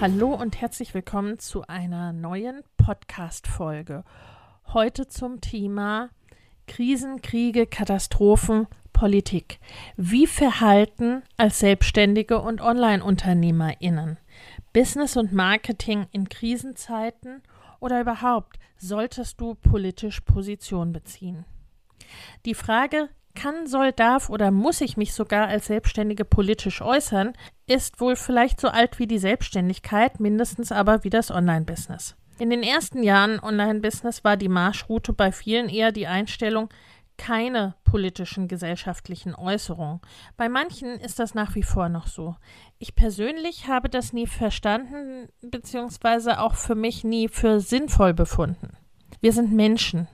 Hallo und herzlich willkommen zu einer neuen Podcast-Folge. Heute zum Thema Krisen, Kriege, Katastrophen, Politik. Wie verhalten als Selbstständige und Online-UnternehmerInnen? Business und Marketing in Krisenzeiten oder überhaupt solltest du politisch Position beziehen? Die Frage, kann, soll, darf oder muss ich mich sogar als Selbstständige politisch äußern, ist wohl vielleicht so alt wie die Selbstständigkeit, mindestens aber wie das Online-Business. In den ersten Jahren Online-Business war die Marschroute bei vielen eher die Einstellung, keine politischen gesellschaftlichen Äußerungen. Bei manchen ist das nach wie vor noch so. Ich persönlich habe das nie verstanden, beziehungsweise auch für mich nie für sinnvoll befunden. Wir sind Menschen.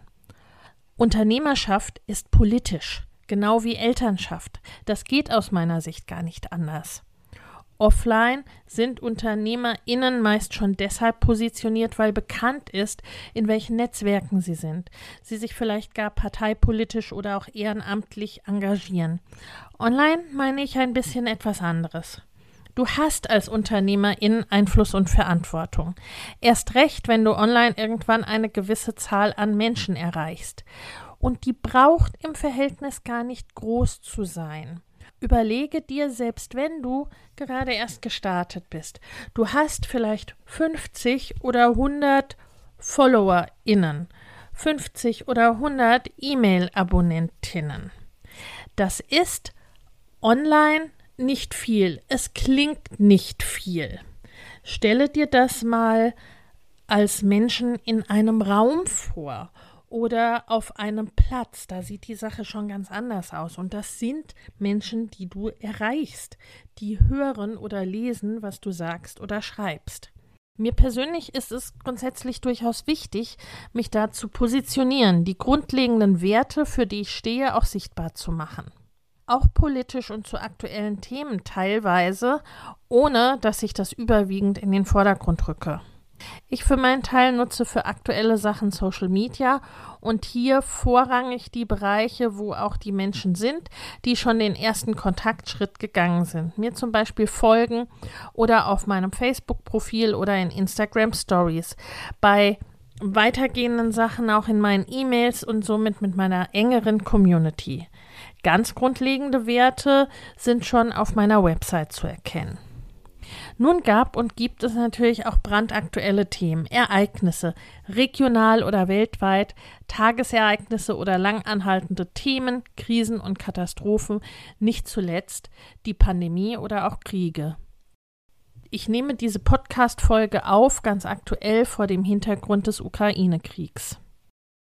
Unternehmerschaft ist politisch, genau wie Elternschaft. Das geht aus meiner Sicht gar nicht anders. Offline sind UnternehmerInnen meist schon deshalb positioniert, weil bekannt ist, in welchen Netzwerken sie sind, sie sich vielleicht gar parteipolitisch oder auch ehrenamtlich engagieren. Online meine ich ein bisschen etwas anderes. Du hast als Unternehmerin Einfluss und Verantwortung. Erst recht, wenn du online irgendwann eine gewisse Zahl an Menschen erreichst. Und die braucht im Verhältnis gar nicht groß zu sein. Überlege dir, selbst wenn du gerade erst gestartet bist, du hast vielleicht 50 oder 100 FollowerInnen, 50 oder 100 E-Mail-Abonnentinnen. Das ist online nicht viel. Es klingt nicht viel. Stelle dir das mal als Menschen in einem Raum vor oder auf einem Platz. Da sieht die Sache schon ganz anders aus. Und das sind Menschen, die du erreichst, die hören oder lesen, was du sagst oder schreibst. Mir persönlich ist es grundsätzlich durchaus wichtig, mich da zu positionieren, die grundlegenden Werte, für die ich stehe, auch sichtbar zu machen. Auch politisch und zu aktuellen Themen teilweise, ohne dass ich das überwiegend in den Vordergrund rücke. Ich für meinen Teil nutze für aktuelle Sachen Social Media und hier vorrangig die Bereiche, wo auch die Menschen sind, die schon den ersten Kontaktschritt gegangen sind. Mir zum Beispiel folgen oder auf meinem Facebook-Profil oder in Instagram Stories. Bei weitergehenden Sachen auch in meinen E-Mails und somit mit meiner engeren Community. Ganz grundlegende Werte sind schon auf meiner Website zu erkennen. Nun gab und gibt es natürlich auch brandaktuelle Themen, Ereignisse, regional oder weltweit, Tagesereignisse oder langanhaltende Themen, Krisen und Katastrophen, nicht zuletzt die Pandemie oder auch Kriege. Ich nehme diese Podcast-Folge auf, ganz aktuell vor dem Hintergrund des Ukraine-Kriegs.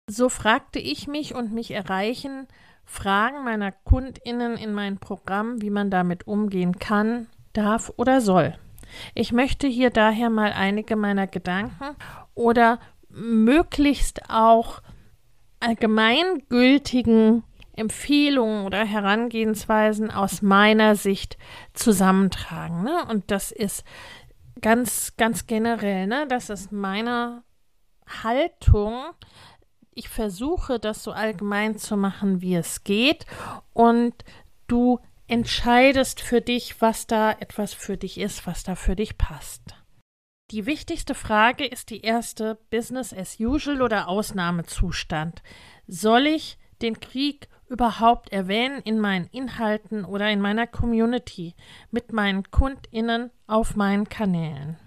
So fragte ich mich und mich erreichen Fragen meiner KundInnen in mein Programm, wie man damit umgehen kann, darf oder soll. Ich möchte hier daher mal einige meiner Gedanken oder möglichst auch allgemeingültigen Empfehlungen oder Herangehensweisen aus meiner Sicht zusammentragen. Ne? Und das ist ganz, ganz generell, ne? das ist meine Haltung. Ich versuche das so allgemein zu machen, wie es geht. Und du entscheidest für dich, was da etwas für dich ist, was da für dich passt. Die wichtigste Frage ist die erste Business as usual oder Ausnahmezustand. Soll ich den Krieg überhaupt erwähnen in meinen Inhalten oder in meiner Community mit meinen Kundinnen auf meinen Kanälen?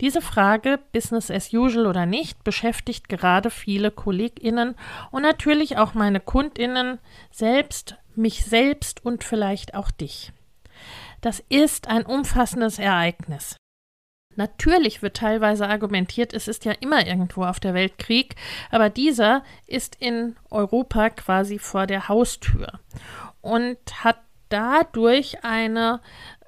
Diese Frage, Business as usual oder nicht, beschäftigt gerade viele Kolleginnen und natürlich auch meine Kundinnen selbst, mich selbst und vielleicht auch dich. Das ist ein umfassendes Ereignis. Natürlich wird teilweise argumentiert, es ist ja immer irgendwo auf der Welt Krieg, aber dieser ist in Europa quasi vor der Haustür und hat dadurch eine,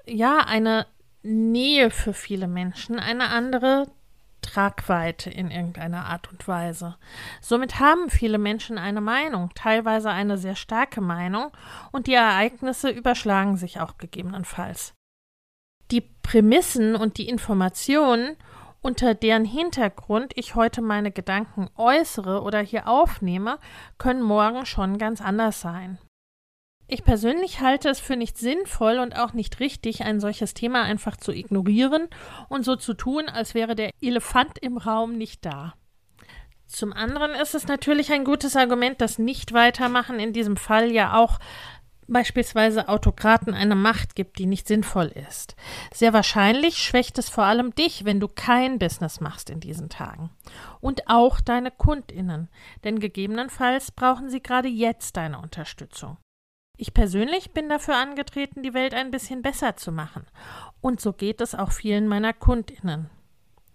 ja, eine Nähe für viele Menschen, eine andere Tragweite in irgendeiner Art und Weise. Somit haben viele Menschen eine Meinung, teilweise eine sehr starke Meinung, und die Ereignisse überschlagen sich auch gegebenenfalls die Prämissen und die Informationen, unter deren Hintergrund ich heute meine Gedanken äußere oder hier aufnehme, können morgen schon ganz anders sein. Ich persönlich halte es für nicht sinnvoll und auch nicht richtig, ein solches Thema einfach zu ignorieren und so zu tun, als wäre der Elefant im Raum nicht da. Zum anderen ist es natürlich ein gutes Argument, dass nicht weitermachen in diesem Fall ja auch beispielsweise Autokraten eine Macht gibt, die nicht sinnvoll ist. Sehr wahrscheinlich schwächt es vor allem dich, wenn du kein Business machst in diesen Tagen. Und auch deine Kundinnen, denn gegebenenfalls brauchen sie gerade jetzt deine Unterstützung. Ich persönlich bin dafür angetreten, die Welt ein bisschen besser zu machen. Und so geht es auch vielen meiner Kundinnen.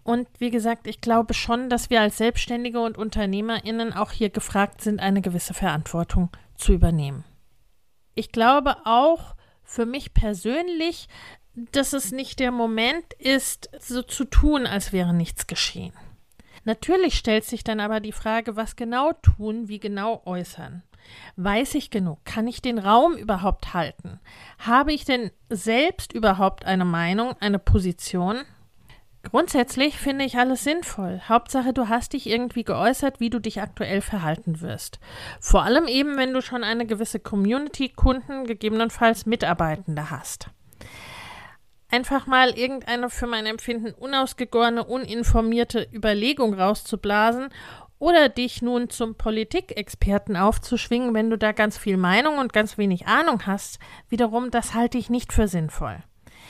Und wie gesagt, ich glaube schon, dass wir als Selbstständige und Unternehmerinnen auch hier gefragt sind, eine gewisse Verantwortung zu übernehmen ich glaube auch für mich persönlich, dass es nicht der Moment ist, so zu tun, als wäre nichts geschehen. Natürlich stellt sich dann aber die Frage, was genau tun, wie genau äußern. Weiß ich genug? Kann ich den Raum überhaupt halten? Habe ich denn selbst überhaupt eine Meinung, eine Position? Grundsätzlich finde ich alles sinnvoll. Hauptsache, du hast dich irgendwie geäußert, wie du dich aktuell verhalten wirst. Vor allem eben, wenn du schon eine gewisse Community, Kunden, gegebenenfalls Mitarbeitende hast. Einfach mal irgendeine für mein Empfinden unausgegorene, uninformierte Überlegung rauszublasen oder dich nun zum Politikexperten aufzuschwingen, wenn du da ganz viel Meinung und ganz wenig Ahnung hast, wiederum, das halte ich nicht für sinnvoll.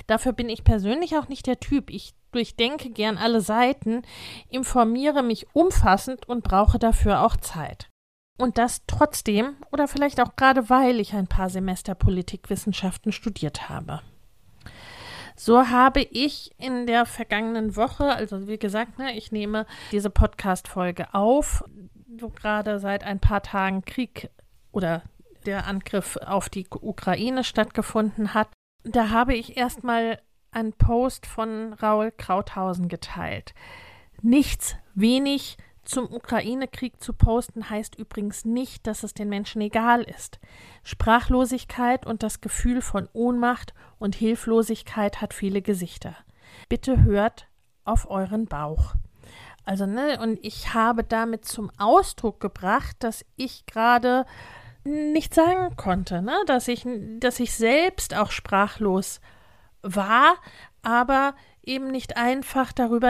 Dafür bin ich persönlich auch nicht der Typ. Ich durchdenke gern alle Seiten, informiere mich umfassend und brauche dafür auch Zeit. Und das trotzdem oder vielleicht auch gerade weil ich ein paar Semester Politikwissenschaften studiert habe. So habe ich in der vergangenen Woche, also wie gesagt, ne, ich nehme diese Podcast-Folge auf, wo gerade seit ein paar Tagen Krieg oder der Angriff auf die Ukraine stattgefunden hat. Da habe ich erstmal einen Post von Raul Krauthausen geteilt. Nichts wenig zum Ukraine-Krieg zu posten heißt übrigens nicht, dass es den Menschen egal ist. Sprachlosigkeit und das Gefühl von Ohnmacht und Hilflosigkeit hat viele Gesichter. Bitte hört auf euren Bauch. Also, ne, und ich habe damit zum Ausdruck gebracht, dass ich gerade nicht sagen konnte, ne, dass ich, dass ich selbst auch sprachlos war, aber eben nicht einfach darüber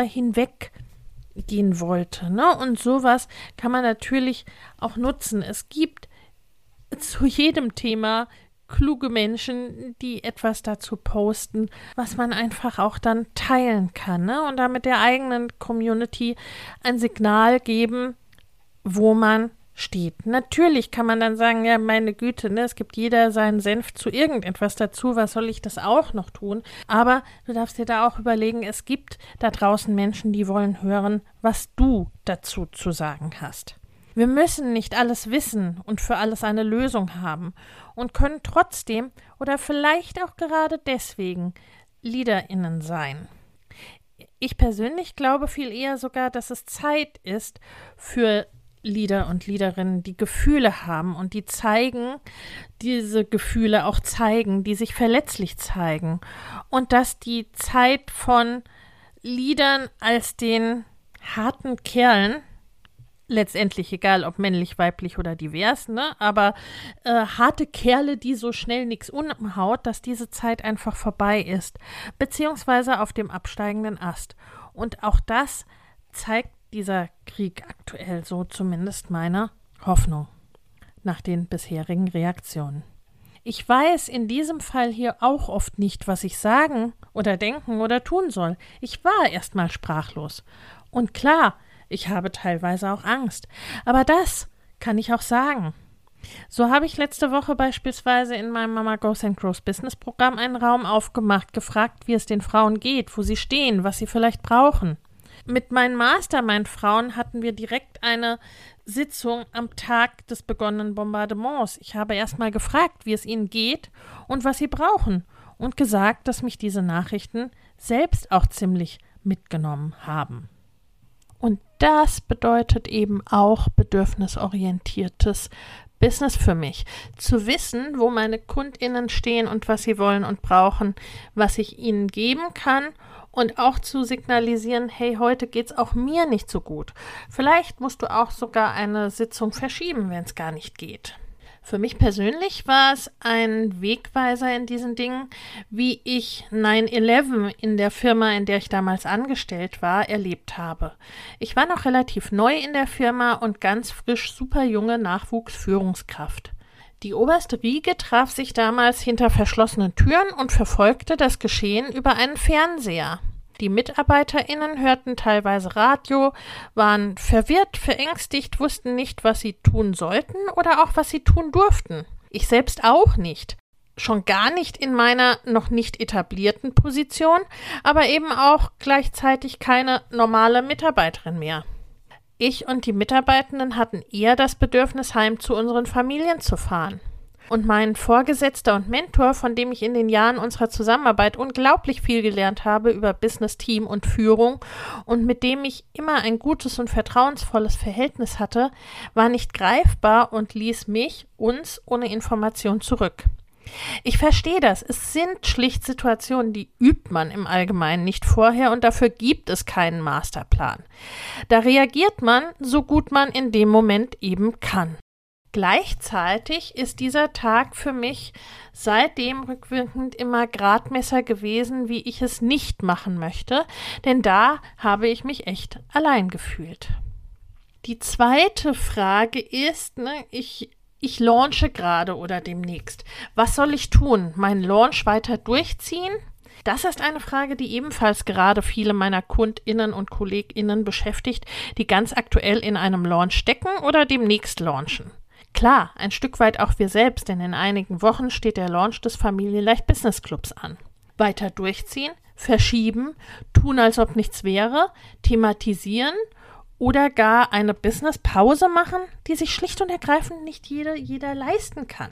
hinweggehen wollte. Ne? Und sowas kann man natürlich auch nutzen. Es gibt zu jedem Thema kluge Menschen, die etwas dazu posten, was man einfach auch dann teilen kann ne? und damit der eigenen Community ein Signal geben, wo man steht. Natürlich kann man dann sagen, ja, meine Güte, ne, es gibt jeder seinen Senf zu irgendetwas dazu, was soll ich das auch noch tun? Aber du darfst dir da auch überlegen, es gibt da draußen Menschen, die wollen hören, was du dazu zu sagen hast. Wir müssen nicht alles wissen und für alles eine Lösung haben und können trotzdem oder vielleicht auch gerade deswegen Leaderinnen sein. Ich persönlich glaube viel eher sogar, dass es Zeit ist für Lieder und Liederinnen, die Gefühle haben und die zeigen, diese Gefühle auch zeigen, die sich verletzlich zeigen. Und dass die Zeit von Liedern als den harten Kerlen, letztendlich egal ob männlich, weiblich oder divers, ne, aber äh, harte Kerle, die so schnell nichts umhaut, dass diese Zeit einfach vorbei ist, beziehungsweise auf dem absteigenden Ast. Und auch das zeigt dieser Krieg aktuell, so zumindest meine Hoffnung. nach den bisherigen Reaktionen. Ich weiß in diesem Fall hier auch oft nicht, was ich sagen oder denken oder tun soll. Ich war erstmal sprachlos. Und klar, ich habe teilweise auch Angst. Aber das kann ich auch sagen. So habe ich letzte Woche beispielsweise in meinem Mama Goes and Grows Business Programm einen Raum aufgemacht, gefragt, wie es den Frauen geht, wo sie stehen, was sie vielleicht brauchen. Mit meinen Mastermind-Frauen hatten wir direkt eine Sitzung am Tag des begonnenen Bombardements. Ich habe erstmal gefragt, wie es ihnen geht und was sie brauchen und gesagt, dass mich diese Nachrichten selbst auch ziemlich mitgenommen haben. Und das bedeutet eben auch bedürfnisorientiertes Business für mich. Zu wissen, wo meine KundInnen stehen und was sie wollen und brauchen, was ich ihnen geben kann und auch zu signalisieren, hey, heute geht's auch mir nicht so gut. Vielleicht musst du auch sogar eine Sitzung verschieben, wenn es gar nicht geht. Für mich persönlich war es ein Wegweiser in diesen Dingen, wie ich 9-11 in der Firma, in der ich damals angestellt war, erlebt habe. Ich war noch relativ neu in der Firma und ganz frisch super junge Nachwuchsführungskraft. Die oberste Riege traf sich damals hinter verschlossenen Türen und verfolgte das Geschehen über einen Fernseher. Die MitarbeiterInnen hörten teilweise Radio, waren verwirrt, verängstigt, wussten nicht, was sie tun sollten oder auch was sie tun durften. Ich selbst auch nicht. Schon gar nicht in meiner noch nicht etablierten Position, aber eben auch gleichzeitig keine normale Mitarbeiterin mehr. Ich und die Mitarbeitenden hatten eher das Bedürfnis, heim zu unseren Familien zu fahren. Und mein Vorgesetzter und Mentor, von dem ich in den Jahren unserer Zusammenarbeit unglaublich viel gelernt habe über Business Team und Führung und mit dem ich immer ein gutes und vertrauensvolles Verhältnis hatte, war nicht greifbar und ließ mich, uns, ohne Information zurück. Ich verstehe das. Es sind schlicht Situationen, die übt man im Allgemeinen nicht vorher und dafür gibt es keinen Masterplan. Da reagiert man, so gut man in dem Moment eben kann. Gleichzeitig ist dieser Tag für mich seitdem rückwirkend immer Gradmesser gewesen, wie ich es nicht machen möchte, denn da habe ich mich echt allein gefühlt. Die zweite Frage ist, ne, ich, ich launche gerade oder demnächst. Was soll ich tun? Meinen Launch weiter durchziehen? Das ist eine Frage, die ebenfalls gerade viele meiner KundInnen und KollegInnen beschäftigt, die ganz aktuell in einem Launch stecken oder demnächst launchen. Klar, ein Stück weit auch wir selbst, denn in einigen Wochen steht der Launch des Familienleicht Business Clubs an. Weiter durchziehen, verschieben, tun, als ob nichts wäre, thematisieren oder gar eine Business-Pause machen, die sich schlicht und ergreifend nicht jeder, jeder leisten kann.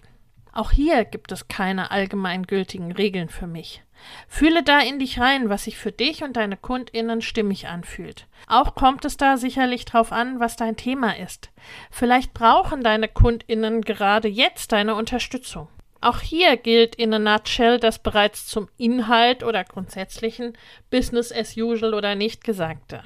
Auch hier gibt es keine allgemeingültigen Regeln für mich. Fühle da in dich rein, was sich für dich und deine KundInnen stimmig anfühlt. Auch kommt es da sicherlich drauf an, was dein Thema ist. Vielleicht brauchen deine KundInnen gerade jetzt deine Unterstützung. Auch hier gilt in a nutshell das bereits zum Inhalt oder grundsätzlichen Business as usual oder nicht Gesagte.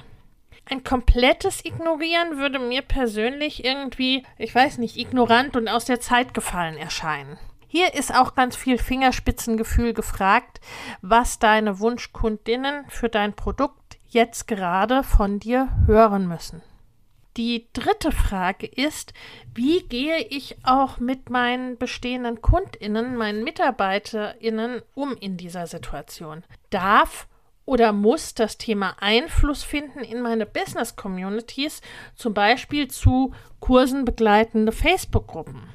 Ein komplettes Ignorieren würde mir persönlich irgendwie, ich weiß nicht, ignorant und aus der Zeit gefallen erscheinen. Hier ist auch ganz viel Fingerspitzengefühl gefragt, was deine Wunschkundinnen für dein Produkt jetzt gerade von dir hören müssen. Die dritte Frage ist, wie gehe ich auch mit meinen bestehenden Kundinnen, meinen Mitarbeiterinnen um in dieser Situation? Darf oder muss das Thema Einfluss finden in meine Business Communities, zum Beispiel zu Kursen begleitende Facebook-Gruppen.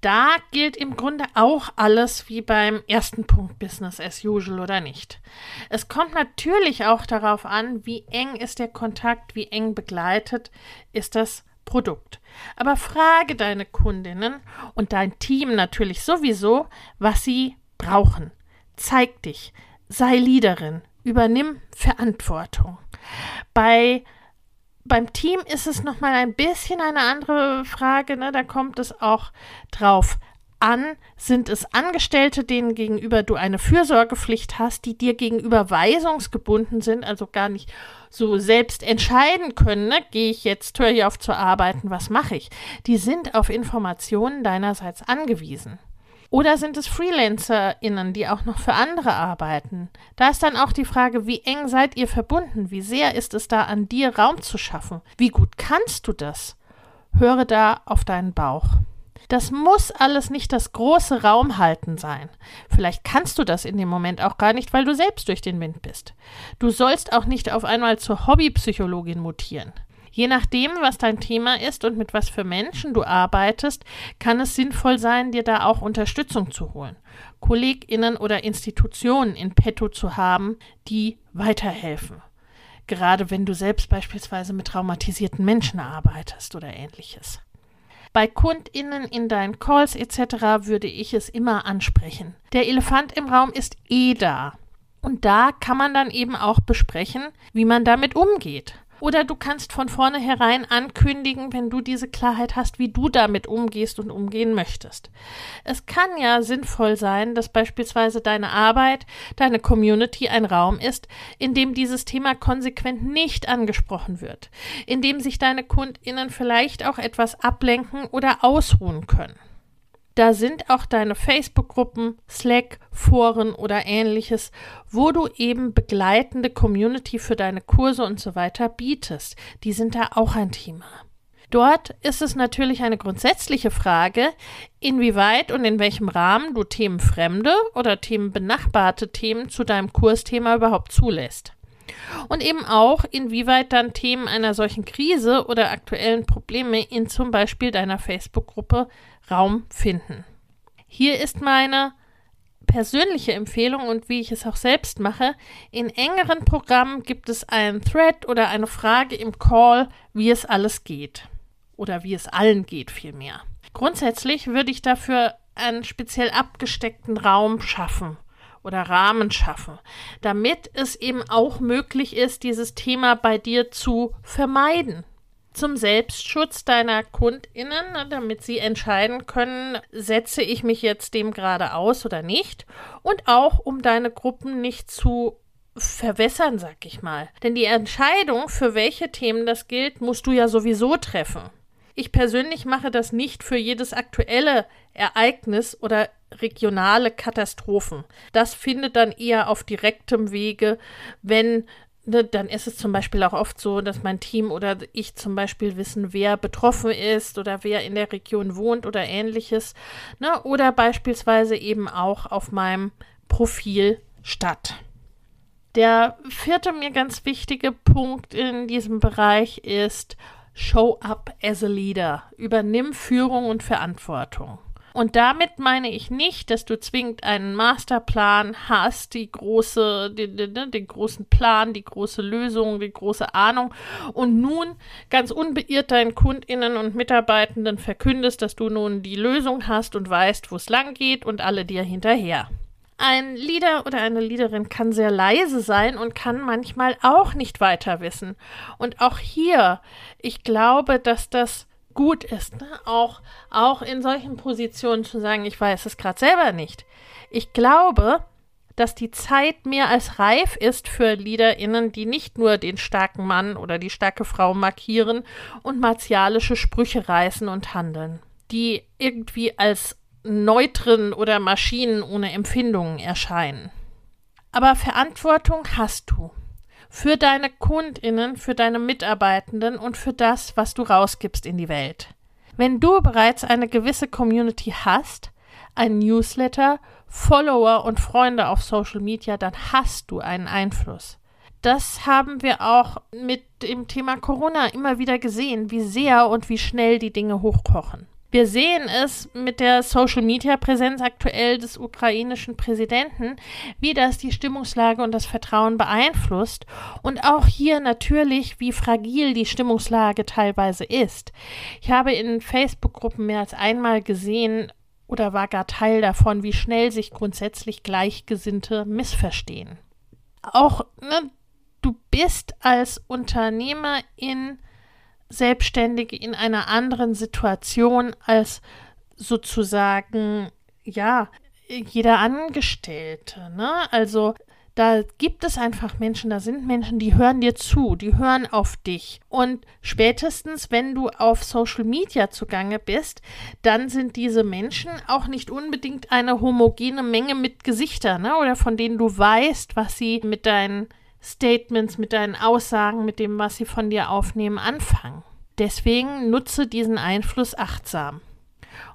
Da gilt im Grunde auch alles wie beim ersten Punkt Business as usual oder nicht. Es kommt natürlich auch darauf an, wie eng ist der Kontakt, wie eng begleitet ist das Produkt. Aber frage deine Kundinnen und dein Team natürlich sowieso, was sie brauchen. Zeig dich, sei Leaderin, Übernimm Verantwortung. Bei beim Team ist es nochmal ein bisschen eine andere Frage, ne? da kommt es auch drauf an, sind es Angestellte, denen gegenüber du eine Fürsorgepflicht hast, die dir gegenüber weisungsgebunden sind, also gar nicht so selbst entscheiden können, ne? gehe ich jetzt, höre ich auf zu arbeiten, was mache ich? Die sind auf Informationen deinerseits angewiesen. Oder sind es FreelancerInnen, die auch noch für andere arbeiten? Da ist dann auch die Frage, wie eng seid ihr verbunden? Wie sehr ist es da an dir, Raum zu schaffen? Wie gut kannst du das? Höre da auf deinen Bauch. Das muss alles nicht das große Raumhalten sein. Vielleicht kannst du das in dem Moment auch gar nicht, weil du selbst durch den Wind bist. Du sollst auch nicht auf einmal zur Hobbypsychologin mutieren. Je nachdem, was dein Thema ist und mit was für Menschen du arbeitest, kann es sinnvoll sein, dir da auch Unterstützung zu holen. KollegInnen oder Institutionen in petto zu haben, die weiterhelfen. Gerade wenn du selbst beispielsweise mit traumatisierten Menschen arbeitest oder ähnliches. Bei KundInnen in deinen Calls etc. würde ich es immer ansprechen. Der Elefant im Raum ist eh da. Und da kann man dann eben auch besprechen, wie man damit umgeht. Oder du kannst von vornherein ankündigen, wenn du diese Klarheit hast, wie du damit umgehst und umgehen möchtest. Es kann ja sinnvoll sein, dass beispielsweise deine Arbeit, deine Community ein Raum ist, in dem dieses Thema konsequent nicht angesprochen wird, in dem sich deine Kundinnen vielleicht auch etwas ablenken oder ausruhen können. Da sind auch deine Facebook-Gruppen, Slack, Foren oder ähnliches, wo du eben begleitende Community für deine Kurse und so weiter bietest. Die sind da auch ein Thema. Dort ist es natürlich eine grundsätzliche Frage, inwieweit und in welchem Rahmen du themenfremde oder themenbenachbarte Themen zu deinem Kursthema überhaupt zulässt. Und eben auch, inwieweit dann Themen einer solchen Krise oder aktuellen Probleme in zum Beispiel deiner Facebook-Gruppe Raum finden. Hier ist meine persönliche Empfehlung und wie ich es auch selbst mache. In engeren Programmen gibt es einen Thread oder eine Frage im Call, wie es alles geht. Oder wie es allen geht vielmehr. Grundsätzlich würde ich dafür einen speziell abgesteckten Raum schaffen oder Rahmen schaffen, damit es eben auch möglich ist, dieses Thema bei dir zu vermeiden zum Selbstschutz deiner KundInnen, ne, damit sie entscheiden können, setze ich mich jetzt dem gerade aus oder nicht. Und auch, um deine Gruppen nicht zu verwässern, sag ich mal. Denn die Entscheidung, für welche Themen das gilt, musst du ja sowieso treffen. Ich persönlich mache das nicht für jedes aktuelle Ereignis oder regionale Katastrophen. Das findet dann eher auf direktem Wege, wenn dann ist es zum Beispiel auch oft so, dass mein Team oder ich zum Beispiel wissen, wer betroffen ist oder wer in der Region wohnt oder ähnliches. Ne, oder beispielsweise eben auch auf meinem Profil statt. Der vierte mir ganz wichtige Punkt in diesem Bereich ist Show up as a leader. Übernimm Führung und Verantwortung. Und damit meine ich nicht, dass du zwingend einen Masterplan hast, die große, den, den, den, großen Plan, die große Lösung, die große Ahnung und nun ganz unbeirrt deinen KundInnen und Mitarbeitenden verkündest, dass du nun die Lösung hast und weißt, wo es lang geht und alle dir hinterher. Ein Leader oder eine Leaderin kann sehr leise sein und kann manchmal auch nicht weiter wissen. Und auch hier, ich glaube, dass das gut ist, ne? auch, auch in solchen Positionen zu sagen, ich weiß es gerade selber nicht. Ich glaube, dass die Zeit mehr als reif ist für LeaderInnen, die nicht nur den starken Mann oder die starke Frau markieren und martialische Sprüche reißen und handeln, die irgendwie als Neutren oder Maschinen ohne Empfindungen erscheinen. Aber Verantwortung hast du für deine Kundinnen, für deine Mitarbeitenden und für das, was du rausgibst in die Welt. Wenn du bereits eine gewisse Community hast, ein Newsletter, Follower und Freunde auf Social Media, dann hast du einen Einfluss. Das haben wir auch mit dem Thema Corona immer wieder gesehen, wie sehr und wie schnell die Dinge hochkochen. Wir sehen es mit der Social-Media-Präsenz aktuell des ukrainischen Präsidenten, wie das die Stimmungslage und das Vertrauen beeinflusst und auch hier natürlich, wie fragil die Stimmungslage teilweise ist. Ich habe in Facebook-Gruppen mehr als einmal gesehen oder war gar Teil davon, wie schnell sich grundsätzlich Gleichgesinnte missverstehen. Auch ne, du bist als Unternehmerin Selbstständige in einer anderen Situation als sozusagen, ja, jeder Angestellte. Ne? Also da gibt es einfach Menschen, da sind Menschen, die hören dir zu, die hören auf dich. Und spätestens, wenn du auf Social Media zugange bist, dann sind diese Menschen auch nicht unbedingt eine homogene Menge mit Gesichtern, ne? oder von denen du weißt, was sie mit deinen Statements, mit deinen Aussagen, mit dem, was sie von dir aufnehmen, anfangen. Deswegen nutze diesen Einfluss achtsam.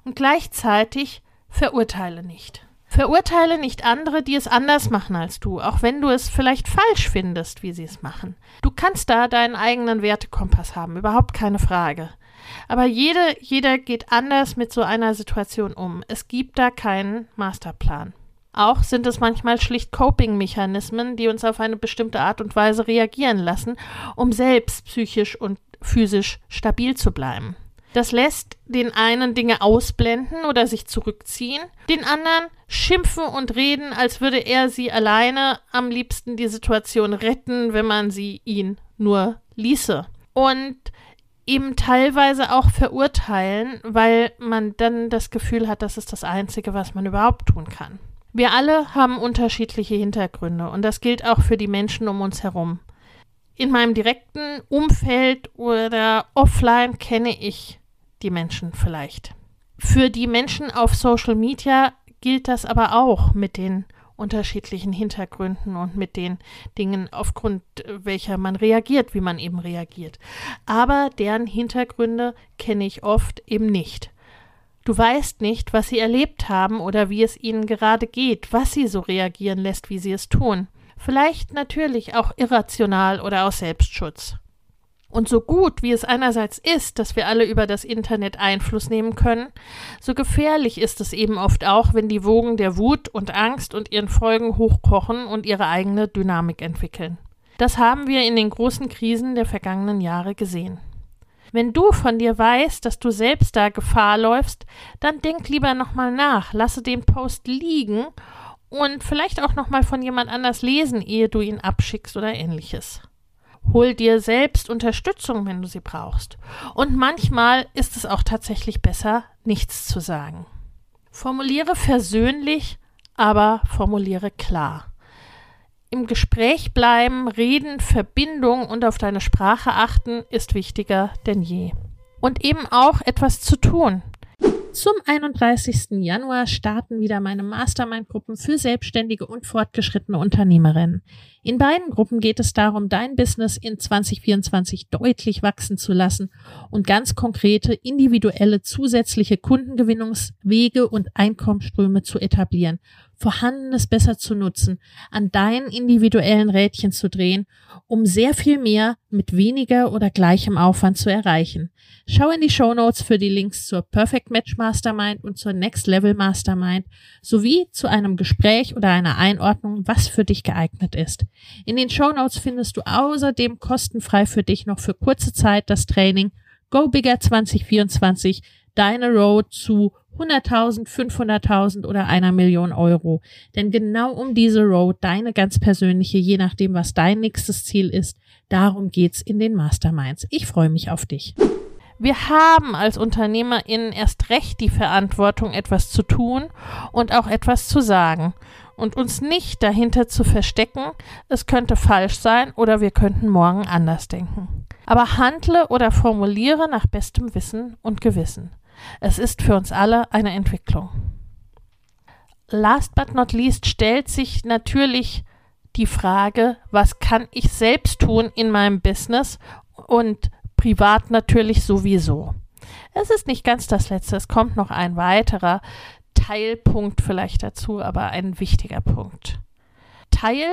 Und gleichzeitig verurteile nicht. Verurteile nicht andere, die es anders machen als du, auch wenn du es vielleicht falsch findest, wie sie es machen. Du kannst da deinen eigenen Wertekompass haben, überhaupt keine Frage. Aber jede, jeder geht anders mit so einer Situation um. Es gibt da keinen Masterplan. Auch sind es manchmal schlicht Coping-Mechanismen, die uns auf eine bestimmte Art und Weise reagieren lassen, um selbst psychisch und physisch stabil zu bleiben. Das lässt den einen Dinge ausblenden oder sich zurückziehen, den anderen schimpfen und reden, als würde er sie alleine am liebsten die Situation retten, wenn man sie ihn nur ließe. Und eben teilweise auch verurteilen, weil man dann das Gefühl hat, das ist das Einzige, was man überhaupt tun kann. Wir alle haben unterschiedliche Hintergründe und das gilt auch für die Menschen um uns herum. In meinem direkten Umfeld oder offline kenne ich die Menschen vielleicht. Für die Menschen auf Social Media gilt das aber auch mit den unterschiedlichen Hintergründen und mit den Dingen, aufgrund welcher man reagiert, wie man eben reagiert. Aber deren Hintergründe kenne ich oft eben nicht. Du weißt nicht, was sie erlebt haben oder wie es ihnen gerade geht, was sie so reagieren lässt, wie sie es tun. Vielleicht natürlich auch irrational oder aus Selbstschutz. Und so gut, wie es einerseits ist, dass wir alle über das Internet Einfluss nehmen können, so gefährlich ist es eben oft auch, wenn die Wogen der Wut und Angst und ihren Folgen hochkochen und ihre eigene Dynamik entwickeln. Das haben wir in den großen Krisen der vergangenen Jahre gesehen. Wenn du von dir weißt, dass du selbst da Gefahr läufst, dann denk lieber nochmal nach, lasse den Post liegen und vielleicht auch nochmal von jemand anders lesen, ehe du ihn abschickst oder ähnliches. Hol dir selbst Unterstützung, wenn du sie brauchst. Und manchmal ist es auch tatsächlich besser, nichts zu sagen. Formuliere versöhnlich, aber formuliere klar im Gespräch bleiben, reden, Verbindung und auf deine Sprache achten ist wichtiger denn je. Und eben auch etwas zu tun. Zum 31. Januar starten wieder meine Mastermind-Gruppen für selbstständige und fortgeschrittene Unternehmerinnen. In beiden Gruppen geht es darum, dein Business in 2024 deutlich wachsen zu lassen und ganz konkrete, individuelle, zusätzliche Kundengewinnungswege und Einkommensströme zu etablieren Vorhandenes besser zu nutzen, an deinen individuellen Rädchen zu drehen, um sehr viel mehr mit weniger oder gleichem Aufwand zu erreichen. Schau in die Show Notes für die Links zur Perfect Match Mastermind und zur Next Level Mastermind sowie zu einem Gespräch oder einer Einordnung, was für dich geeignet ist. In den Show Notes findest du außerdem kostenfrei für dich noch für kurze Zeit das Training Go Bigger 2024, deine Road zu 100.000, 500.000 oder einer Million Euro. Denn genau um diese Road, deine ganz persönliche, je nachdem, was dein nächstes Ziel ist, darum geht's in den Masterminds. Ich freue mich auf dich. Wir haben als UnternehmerInnen erst recht die Verantwortung, etwas zu tun und auch etwas zu sagen und uns nicht dahinter zu verstecken, es könnte falsch sein oder wir könnten morgen anders denken. Aber handle oder formuliere nach bestem Wissen und Gewissen. Es ist für uns alle eine Entwicklung. Last but not least stellt sich natürlich die Frage, was kann ich selbst tun in meinem Business und privat natürlich sowieso. Es ist nicht ganz das Letzte, es kommt noch ein weiterer Teilpunkt vielleicht dazu, aber ein wichtiger Punkt. Teil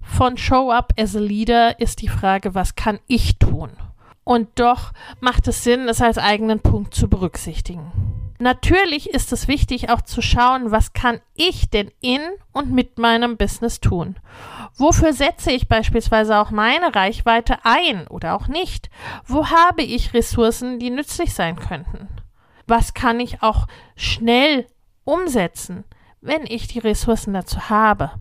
von Show Up as a Leader ist die Frage, was kann ich tun? Und doch macht es Sinn, es als eigenen Punkt zu berücksichtigen. Natürlich ist es wichtig auch zu schauen, was kann ich denn in und mit meinem Business tun? Wofür setze ich beispielsweise auch meine Reichweite ein oder auch nicht? Wo habe ich Ressourcen, die nützlich sein könnten? Was kann ich auch schnell umsetzen, wenn ich die Ressourcen dazu habe?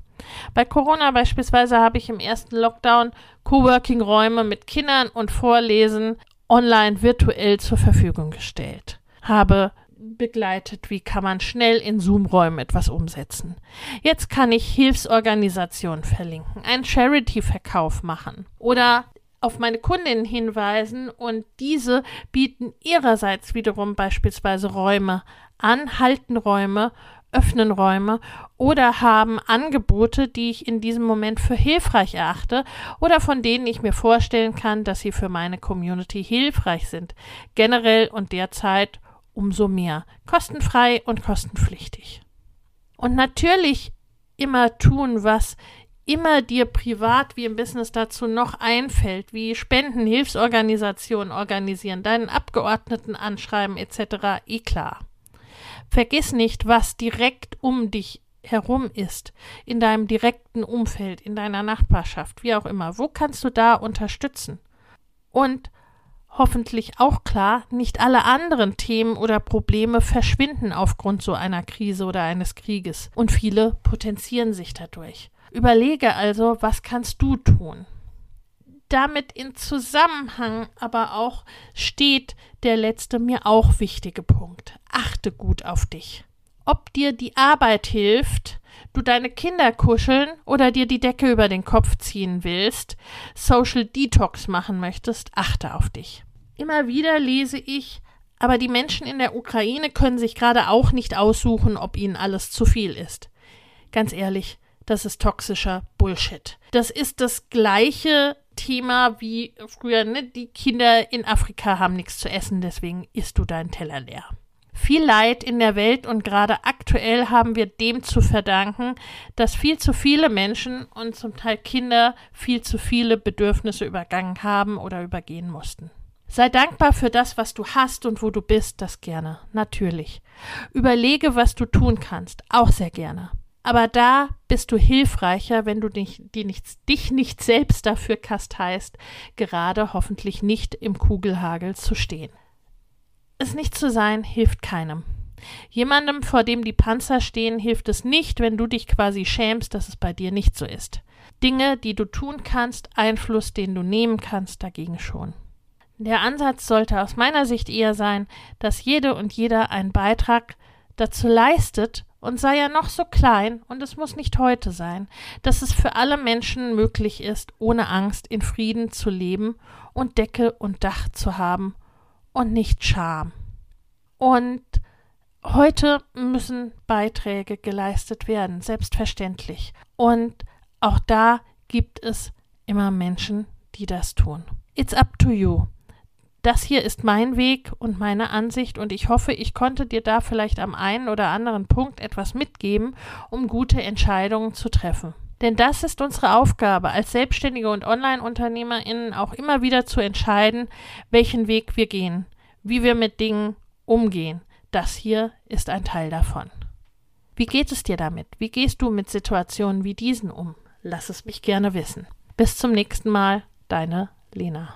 Bei Corona beispielsweise habe ich im ersten Lockdown Coworking-Räume mit Kindern und Vorlesen online virtuell zur Verfügung gestellt. Habe begleitet, wie kann man schnell in Zoom-Räumen etwas umsetzen. Jetzt kann ich Hilfsorganisationen verlinken, einen Charity-Verkauf machen oder auf meine Kundinnen hinweisen und diese bieten ihrerseits wiederum beispielsweise Räume an, halten Räume öffnen Räume oder haben Angebote, die ich in diesem Moment für hilfreich erachte oder von denen ich mir vorstellen kann, dass sie für meine Community hilfreich sind, generell und derzeit umso mehr. Kostenfrei und kostenpflichtig. Und natürlich immer tun, was immer dir privat wie im Business dazu noch einfällt, wie Spenden, Hilfsorganisationen organisieren, deinen Abgeordneten anschreiben etc. Eh klar. Vergiss nicht, was direkt um dich herum ist, in deinem direkten Umfeld, in deiner Nachbarschaft, wie auch immer. Wo kannst du da unterstützen? Und hoffentlich auch klar, nicht alle anderen Themen oder Probleme verschwinden aufgrund so einer Krise oder eines Krieges und viele potenzieren sich dadurch. Überlege also, was kannst du tun? Damit in Zusammenhang aber auch steht der letzte mir auch wichtige Punkt. Achte gut auf dich. Ob dir die Arbeit hilft, du deine Kinder kuscheln oder dir die Decke über den Kopf ziehen willst, Social Detox machen möchtest, achte auf dich. Immer wieder lese ich, aber die Menschen in der Ukraine können sich gerade auch nicht aussuchen, ob ihnen alles zu viel ist. Ganz ehrlich, das ist toxischer Bullshit. Das ist das gleiche Thema wie früher, ne? Die Kinder in Afrika haben nichts zu essen, deswegen isst du deinen Teller leer. Viel Leid in der Welt und gerade aktuell haben wir dem zu verdanken, dass viel zu viele Menschen und zum Teil Kinder viel zu viele Bedürfnisse übergangen haben oder übergehen mussten. Sei dankbar für das, was du hast und wo du bist, das gerne, natürlich. Überlege, was du tun kannst, auch sehr gerne. Aber da bist du hilfreicher, wenn du dich, die nicht, dich nicht selbst dafür kasteist, gerade hoffentlich nicht im Kugelhagel zu stehen. Es nicht zu sein, hilft keinem. Jemandem, vor dem die Panzer stehen, hilft es nicht, wenn du dich quasi schämst, dass es bei dir nicht so ist. Dinge, die du tun kannst, Einfluss, den du nehmen kannst, dagegen schon. Der Ansatz sollte aus meiner Sicht eher sein, dass jede und jeder einen Beitrag dazu leistet, und sei er noch so klein, und es muss nicht heute sein, dass es für alle Menschen möglich ist, ohne Angst in Frieden zu leben und Decke und Dach zu haben und nicht Scham. Und heute müssen Beiträge geleistet werden, selbstverständlich. Und auch da gibt es immer Menschen, die das tun. It's up to you das hier ist mein Weg und meine Ansicht und ich hoffe, ich konnte dir da vielleicht am einen oder anderen Punkt etwas mitgeben, um gute Entscheidungen zu treffen. Denn das ist unsere Aufgabe, als Selbstständige und Online-UnternehmerInnen auch immer wieder zu entscheiden, welchen Weg wir gehen, wie wir mit Dingen umgehen. Das hier ist ein Teil davon. Wie geht es dir damit? Wie gehst du mit Situationen wie diesen um? Lass es mich gerne wissen. Bis zum nächsten Mal, deine Lena.